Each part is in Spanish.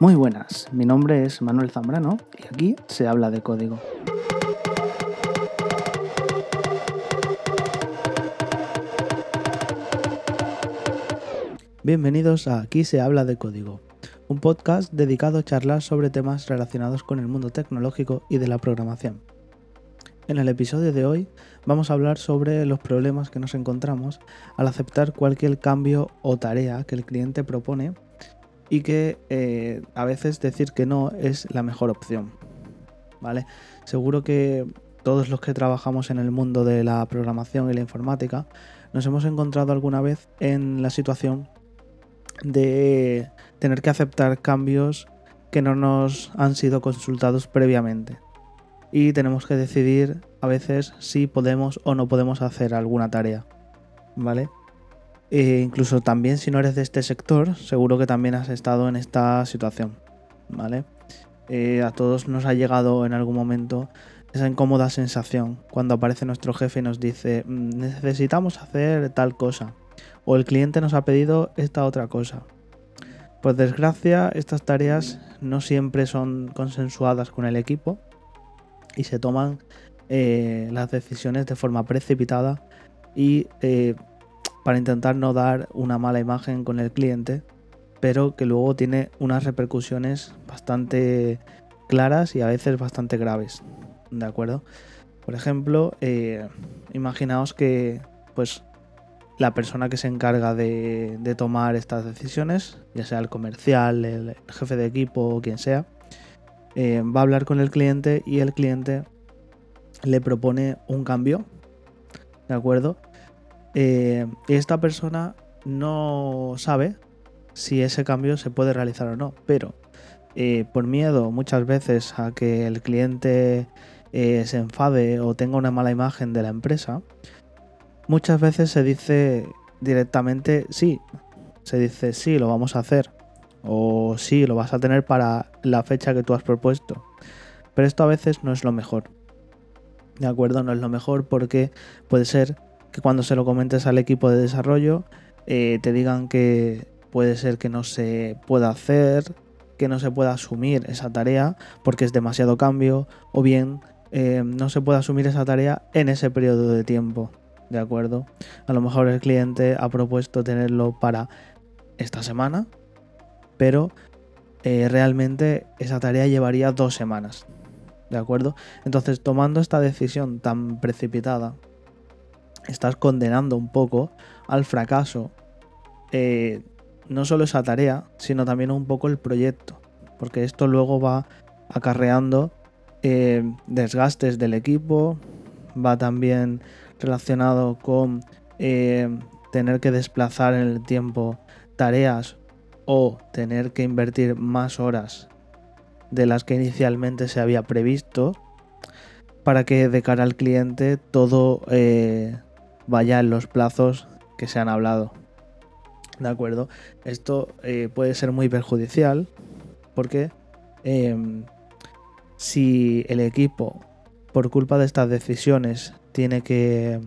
Muy buenas, mi nombre es Manuel Zambrano y aquí se habla de código. Bienvenidos a Aquí se habla de código, un podcast dedicado a charlar sobre temas relacionados con el mundo tecnológico y de la programación. En el episodio de hoy vamos a hablar sobre los problemas que nos encontramos al aceptar cualquier cambio o tarea que el cliente propone y que eh, a veces decir que no es la mejor opción. ¿Vale? Seguro que todos los que trabajamos en el mundo de la programación y la informática nos hemos encontrado alguna vez en la situación de tener que aceptar cambios que no nos han sido consultados previamente. Y tenemos que decidir a veces si podemos o no podemos hacer alguna tarea. ¿Vale? E incluso también si no eres de este sector, seguro que también has estado en esta situación, ¿vale? Eh, a todos nos ha llegado en algún momento esa incómoda sensación cuando aparece nuestro jefe y nos dice mm, necesitamos hacer tal cosa o el cliente nos ha pedido esta otra cosa. Por desgracia, estas tareas no siempre son consensuadas con el equipo y se toman eh, las decisiones de forma precipitada y eh, para intentar no dar una mala imagen con el cliente, pero que luego tiene unas repercusiones bastante claras y a veces bastante graves. ¿De acuerdo? Por ejemplo, eh, imaginaos que pues la persona que se encarga de, tomar estas decisiones, ya sea el comercial, el, jefe de equipo quien sea, eh, va a hablar con el cliente y el cliente le propone un cambio, ¿de acuerdo? Eh, esta persona no sabe si ese cambio se puede realizar o no, pero eh, por miedo muchas veces a que el cliente eh, se enfade o tenga una mala imagen de la empresa, muchas veces se dice directamente sí, se dice sí, lo vamos a hacer, o sí, lo vas a tener para la fecha que tú has propuesto. Pero esto a veces no es lo mejor. ¿De acuerdo? No es lo mejor porque puede ser que cuando se lo comentes al equipo de desarrollo eh, te digan que puede ser que no se pueda hacer, que no se pueda asumir esa tarea porque es demasiado cambio o bien eh, no se puede asumir esa tarea en ese periodo de tiempo. ¿De acuerdo? A lo mejor el cliente ha propuesto tenerlo para esta semana, pero eh, realmente esa tarea llevaría dos semanas. ¿De acuerdo? Entonces, tomando esta decisión tan precipitada, estás condenando un poco al fracaso eh, no solo esa tarea, sino también un poco el proyecto, porque esto luego va acarreando eh, desgastes del equipo, va también relacionado con tener que desplazar en el tiempo tareas o tener que invertir más horas de las que inicialmente se había previsto para que de cara al cliente todo vaya en los plazos que se han hablado. ¿De acuerdo? Esto eh, puede ser muy perjudicial porque em, si el equipo, por culpa de estas decisiones, tiene que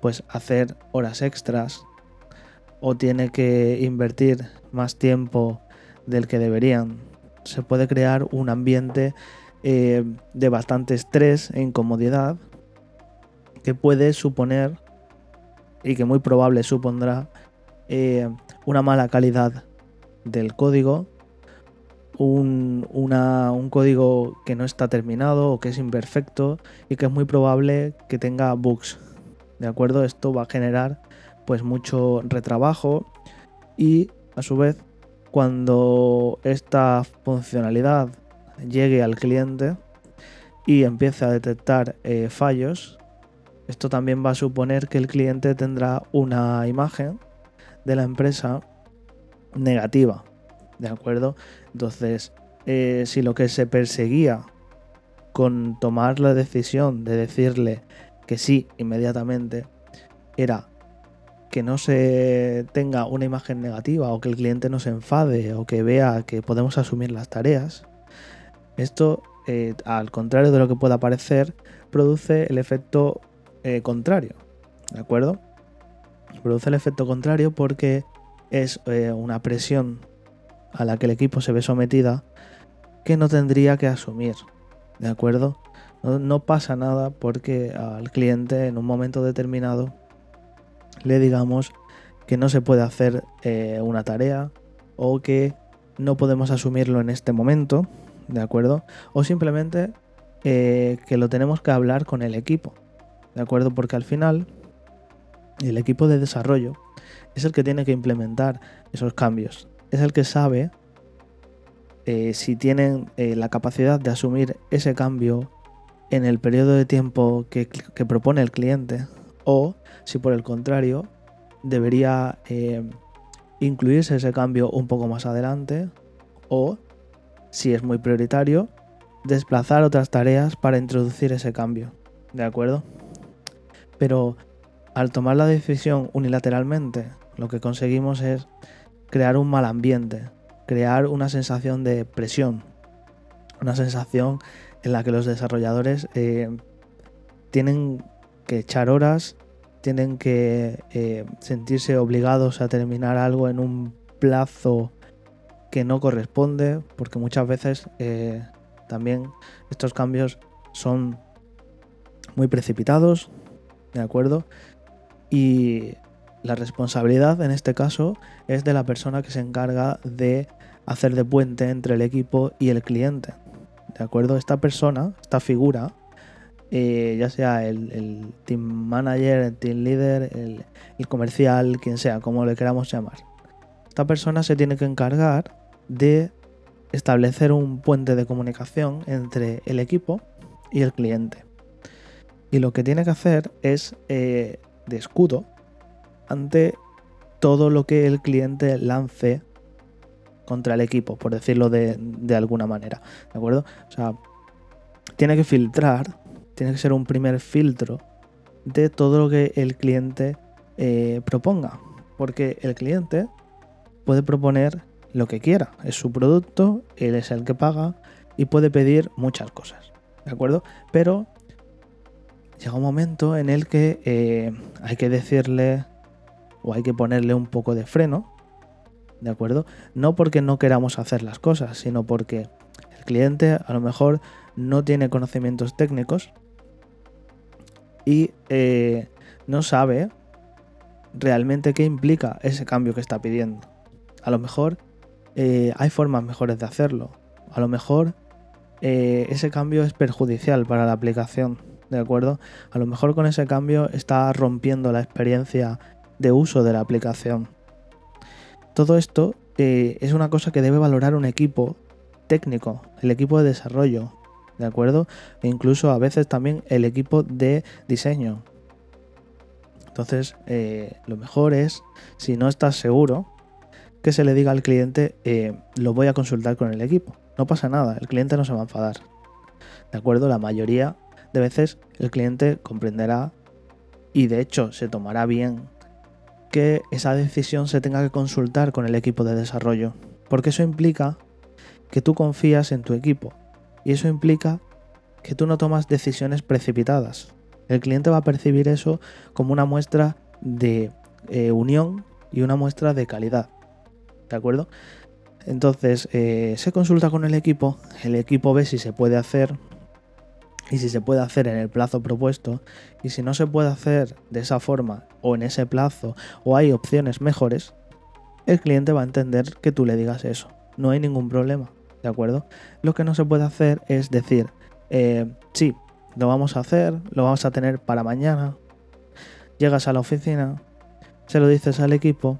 pues, hacer horas extras o tiene que invertir más tiempo del que deberían, se puede crear un ambiente eh, de bastante estrés e incomodidad que puede suponer y que muy probable supondrá eh, una mala calidad del código, un, un, código que no está terminado o que es imperfecto y que es muy probable que tenga bugs. ¿De acuerdo? Esto va a generar pues mucho retrabajo y a su vez cuando esta funcionalidad llegue al cliente y empiece a detectar eh, fallos, esto también va a suponer que el cliente tendrá una imagen de la empresa negativa. ¿De acuerdo? Entonces, eh, si lo que se perseguía con tomar la decisión de decirle que sí inmediatamente era que no se tenga una imagen negativa o que el cliente no se enfade o que vea que podemos asumir las tareas, esto, eh, al contrario de lo que pueda parecer, produce el efecto eh, contrario. ¿De acuerdo? Produce el efecto contrario porque es eh, una presión a la que el equipo se ve sometida que no tendría que asumir. ¿De acuerdo? No, pasa nada porque al cliente en un momento determinado le digamos que no se puede hacer eh, una tarea o que no podemos asumirlo en este momento, ¿de acuerdo? O simplemente eh, que lo tenemos que hablar con el equipo, ¿de acuerdo? Porque al final el equipo de desarrollo es el que tiene que implementar esos cambios, es el que sabe eh, si tienen la capacidad de asumir ese cambio en el periodo de tiempo que, propone el cliente o si por el contrario debería incluirse ese cambio un poco más adelante o, si es muy prioritario, desplazar otras tareas para introducir ese cambio. ¿De acuerdo? Pero al tomar la decisión unilateralmente, lo que conseguimos es crear un mal ambiente, crear una sensación de presión, una sensación en la que los desarrolladores eh, tienen que echar horas, tienen que eh, sentirse obligados a terminar algo en un plazo que no corresponde, porque muchas veces eh, también estos cambios son muy precipitados, ¿de acuerdo? Y la responsabilidad en este caso es de la persona que se encarga de hacer de puente entre el equipo y el cliente. ¿De acuerdo? Esta persona, esta figura, eh, ya sea el, team manager, el team leader, el, comercial, quien sea, como le queramos llamar. Esta persona se tiene que encargar de establecer un puente de comunicación entre el equipo y el cliente. Y lo que tiene que hacer es eh, de escudo ante todo lo que el cliente lance contra el equipo, por decirlo de, alguna manera. ¿De acuerdo? O sea, tiene que filtrar, tiene que ser un primer filtro de todo lo que el cliente eh, proponga. Porque el cliente puede proponer lo que quiera. Es su producto, él es el que paga y puede pedir muchas cosas. ¿De acuerdo? Pero llega un momento en el que eh, hay que decirle o hay que ponerle un poco de freno. ¿De acuerdo? No porque no queramos hacer las cosas, sino porque el cliente a lo mejor no tiene conocimientos técnicos y eh, no sabe realmente qué implica ese cambio que está pidiendo. A lo mejor eh, hay formas mejores de hacerlo. A lo mejor eh, ese cambio es perjudicial para la aplicación, ¿de acuerdo? A lo mejor con ese cambio está rompiendo la experiencia de uso de la aplicación. Todo esto es una cosa que debe valorar un equipo técnico, el equipo de desarrollo, ¿de acuerdo? E incluso a veces también el equipo de diseño. Entonces, lo mejor es, si no estás seguro, que se le diga al cliente, eh, lo voy a consultar con el equipo. No pasa nada, el cliente no se va a enfadar. ¿De acuerdo? La mayoría de veces el cliente comprenderá y de hecho se tomará bien que esa decisión se tenga que consultar con el equipo de desarrollo. Porque eso implica que tú confías en tu equipo. Y eso implica que tú no tomas decisiones precipitadas. El cliente va a percibir eso como una muestra de eh, unión y una muestra de calidad. ¿de acuerdo? Entonces eh, se consulta con el equipo, el equipo ve si se puede hacer y si se puede hacer en el plazo propuesto y si no se puede hacer de esa forma o en ese plazo o hay opciones mejores, el cliente va a entender que tú le digas eso. No hay ningún problema, ¿de acuerdo? Lo que no se puede hacer es decir, eh, sí, lo vamos a hacer, lo vamos a tener para mañana. Llegas a la oficina, se lo dices al equipo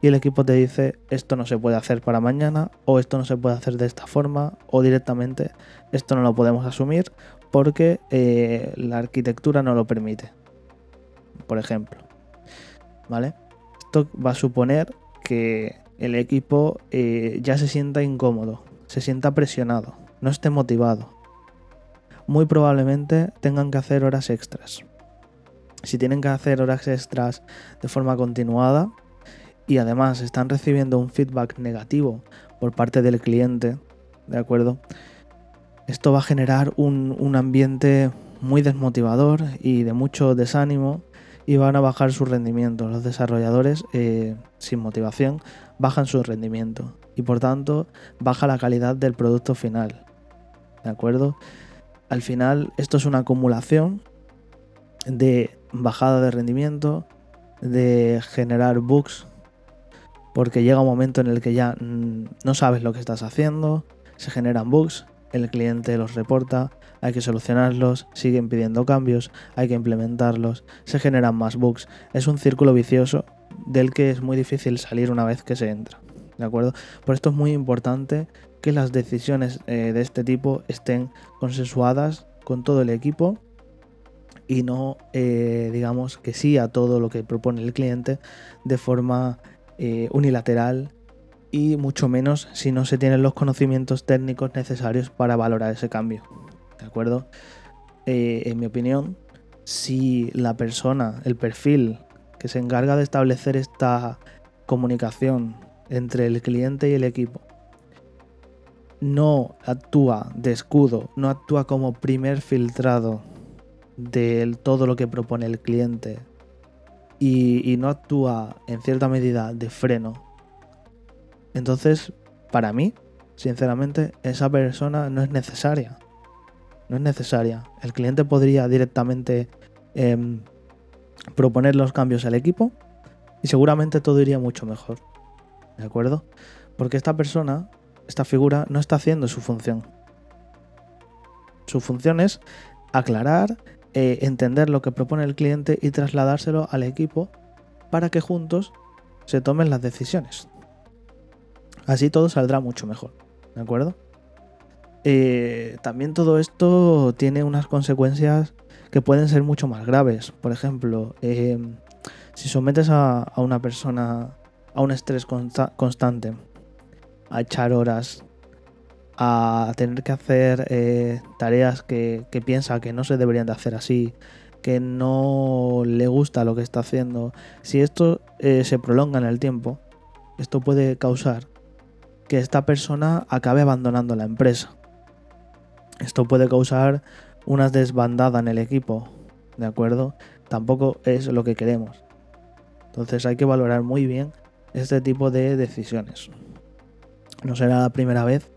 y el equipo te dice esto no se puede hacer para mañana o esto no se puede hacer de esta forma o directamente esto no lo podemos asumir porque eh, la arquitectura no lo permite. Por ejemplo. ¿Vale? Esto va a suponer que el equipo eh, ya se sienta incómodo, se sienta presionado, no esté motivado. Muy probablemente tengan que hacer horas extras. Si tienen que hacer horas extras de forma continuada, y además están recibiendo un feedback negativo por parte del cliente, ¿de acuerdo? Esto va a generar un, ambiente muy desmotivador y de mucho desánimo y van a bajar su rendimiento. Los desarrolladores eh, sin motivación bajan su rendimiento y por tanto baja la calidad del producto final. ¿De acuerdo? Al final esto es una acumulación de bajada de rendimiento, de generar bugs, porque llega un momento en el que ya no sabes lo que estás haciendo, se generan bugs, el cliente los reporta, hay que solucionarlos, siguen pidiendo cambios, hay que implementarlos, se generan más bugs. Es un círculo vicioso del que es muy difícil salir una vez que se entra. ¿De acuerdo? Por esto es muy importante que las decisiones eh, de este tipo estén consensuadas con todo el equipo y no eh, digamos que sí a todo lo que propone el cliente de forma eh, unilateral y mucho menos si no se tienen los conocimientos técnicos necesarios para valorar ese cambio. ¿De acuerdo? En mi opinión, si la persona, el perfil que se encarga de establecer esta comunicación entre el cliente y el equipo, no actúa de escudo, no actúa como primer filtrado de todo lo que propone el cliente y, no actúa en cierta medida de freno entonces, para mí, sinceramente, esa persona no es necesaria. No es necesaria. El cliente podría directamente em, proponer los cambios al equipo y seguramente todo iría mucho mejor. ¿De acuerdo? Porque esta persona, esta figura, no está haciendo su función. Su función es aclarar, eh, entender lo que propone el cliente y trasladárselo al equipo para que juntos se tomen las decisiones. Así todo saldrá mucho mejor. ¿De acuerdo? Eh, también todo esto tiene unas consecuencias que pueden ser mucho más graves. Por ejemplo, em, si sometes a, una persona a un estrés constante, a echar horas, a tener que hacer eh, tareas que, piensa que no se deberían de hacer así, que no le gusta lo que está haciendo, si esto eh, se prolonga en el tiempo, esto puede causar que esta persona acabe abandonando la empresa. Esto puede causar una desbandada en el equipo, ¿de acuerdo? Tampoco es lo que queremos. Entonces hay que valorar muy bien este tipo de decisiones. No será la primera vez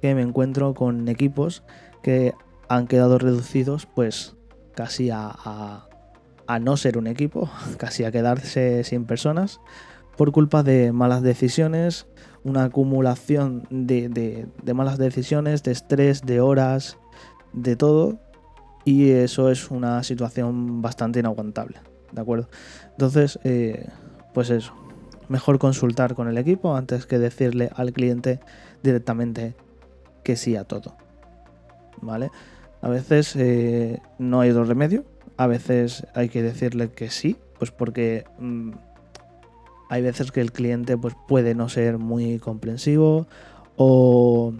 que me encuentro con equipos que han quedado reducidos pues casi a, a, no ser un equipo, casi a quedarse sin personas por culpa de malas decisiones una acumulación de, malas decisiones, de estrés, de horas, de todo. Y eso es una situación bastante inaguantable. ¿De acuerdo? Entonces, eh, pues eso. Mejor consultar con el equipo antes que decirle al cliente directamente que sí a todo. ¿Vale? A veces eh, no hay otro remedio. A veces hay que decirle que sí, pues porque mm, hay veces que el cliente pues, puede no ser muy comprensivo o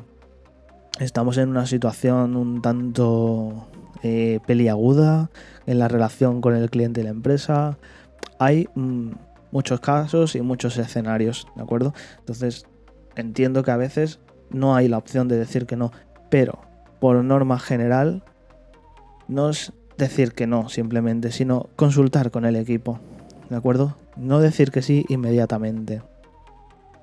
estamos en una situación un tanto eh, peliaguda en la relación con el cliente y la empresa. Hay mm, muchos casos y muchos escenarios, ¿de acuerdo? Entonces entiendo que a veces no hay la opción de decir que no, pero por norma general no es decir que no simplemente, sino consultar con el equipo, ¿de acuerdo? No decir que sí inmediatamente.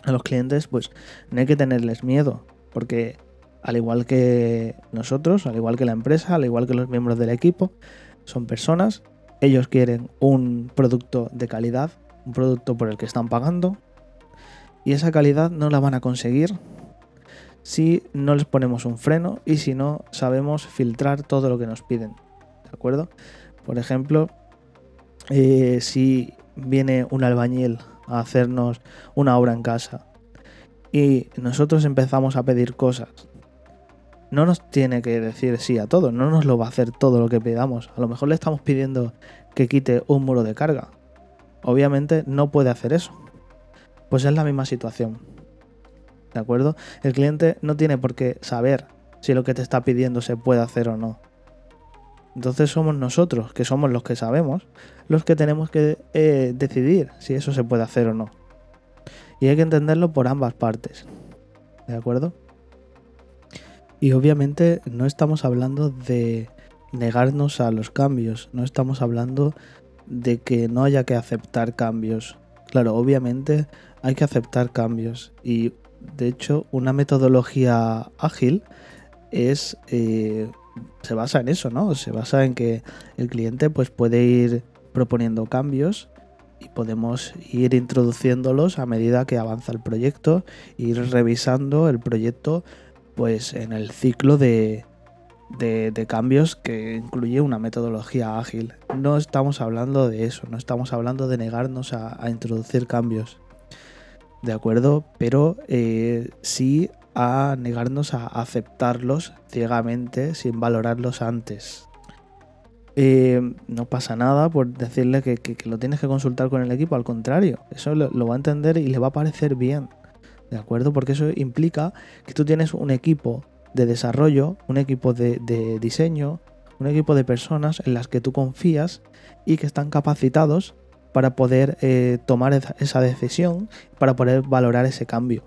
A los clientes, pues no hay que tenerles miedo, porque al igual que nosotros, al igual que la empresa, al igual que los miembros del equipo, son personas, ellos quieren un producto de calidad, un producto por el que están pagando, y esa calidad no la van a conseguir si no les ponemos un freno y si no sabemos filtrar todo lo que nos piden. ¿De acuerdo? Por ejemplo, eh, si viene un albañil a hacernos una obra en casa y nosotros empezamos a pedir cosas, no nos tiene que decir sí a todo, no nos lo va a hacer todo lo que pidamos. A lo mejor le estamos pidiendo que quite un muro de carga. Obviamente no puede hacer eso. Pues es la misma situación. ¿De acuerdo? El cliente no tiene por qué saber si lo que te está pidiendo se puede hacer o no. Entonces somos nosotros, que somos los que sabemos, los que tenemos que eh, decidir si eso se puede hacer o no. Y hay que entenderlo por ambas partes. ¿De acuerdo? Y obviamente no estamos hablando de negarnos a los cambios, no estamos hablando de que no haya que aceptar cambios. Claro, obviamente hay que aceptar cambios y de hecho una metodología ágil es eh, se basa en eso, ¿no? Se basa en que el cliente pues puede ir proponiendo cambios y podemos ir introduciéndolos a medida que avanza el proyecto, ir revisando el proyecto pues en el ciclo de, de, cambios que incluye una metodología ágil. No estamos hablando de eso, no estamos hablando de negarnos a, introducir cambios. ¿De acuerdo? Pero eh, sí a negarnos a aceptarlos ciegamente sin valorarlos antes. Eh, no pasa nada por decirle que, lo tienes que consultar con el equipo, al contrario, eso lo, va a entender y le va a parecer bien, ¿de acuerdo? Porque eso implica que tú tienes un equipo de desarrollo, un equipo de, diseño, un equipo de personas en las que tú confías y que están capacitados para poder eh, tomar esa decisión, para poder valorar ese cambio.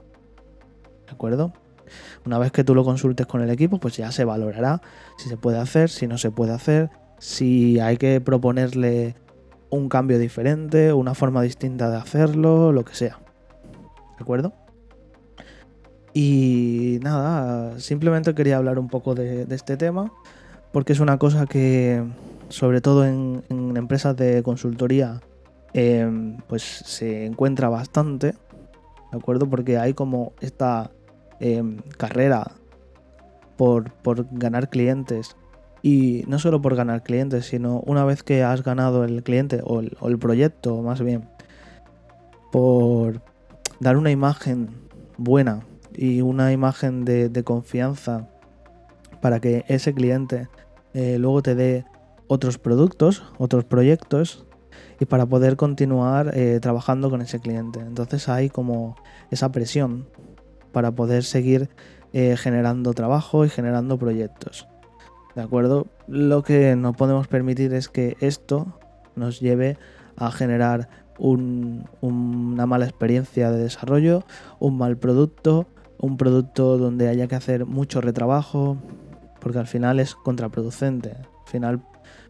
¿De acuerdo? Una vez que tú lo consultes con el equipo, pues ya se valorará si se puede hacer, si no se puede hacer, si hay que proponerle un cambio diferente, una forma distinta de hacerlo, lo que sea. ¿De acuerdo? Y nada, simplemente quería hablar un poco de, este tema, porque es una cosa que, sobre todo en, empresas de consultoría, em, pues se encuentra bastante, ¿de acuerdo? Porque hay como esta em, carrera por, ganar clientes. Y no solo por ganar clientes, sino una vez que has ganado el cliente o el proyecto, más bien, por dar una imagen buena y una imagen de, confianza para que ese cliente eh, luego te dé otros productos, otros proyectos y para poder continuar eh, trabajando con ese cliente. Entonces hay como esa presión para poder seguir eh, generando trabajo y generando proyectos. ¿De acuerdo? Lo que no podemos permitir es que esto nos lleve a generar una mala experiencia de desarrollo, un mal producto un producto donde haya que hacer mucho retrabajo, porque al final es contraproducente. Al final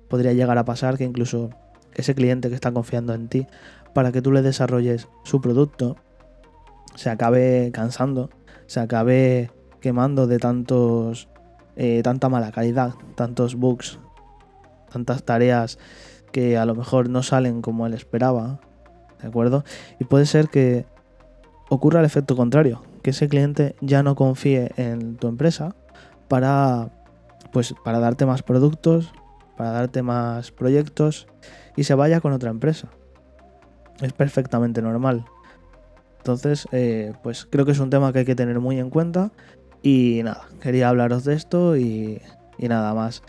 podría llegar a pasar que incluso ese cliente que está confiando en ti para que tú le desarrolles su producto se acabe cansando, se acabe quemando de tantos eh, tanta mala calidad, tantos bugs, tantas tareas que a lo mejor no salen como él esperaba, ¿de acuerdo? Y puede ser que ocurra el efecto contrario, que ese cliente ya no confíe en tu empresa para pues para darte más productos, para darte más proyectos y se vaya con otra empresa. Es perfectamente normal. Entonces, eh, pues creo que es un tema que hay que tener muy en cuenta. Y nada, quería hablaros de esto y, y nada más.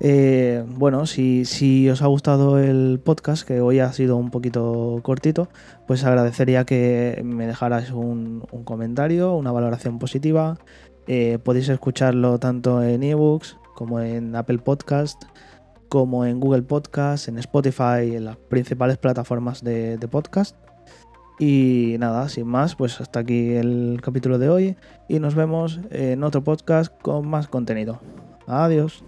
Eh, bueno, si, os ha gustado el podcast, que hoy ha sido un poquito cortito, pues agradecería que me dejarais un, comentario, una valoración positiva. Eh, podéis escucharlo tanto en ebooks como en Apple Podcast, como en Google Podcast, en Spotify, en las principales plataformas de, de podcast. Y nada, sin más, pues hasta aquí el capítulo de hoy y nos vemos en otro podcast con más contenido. Adiós.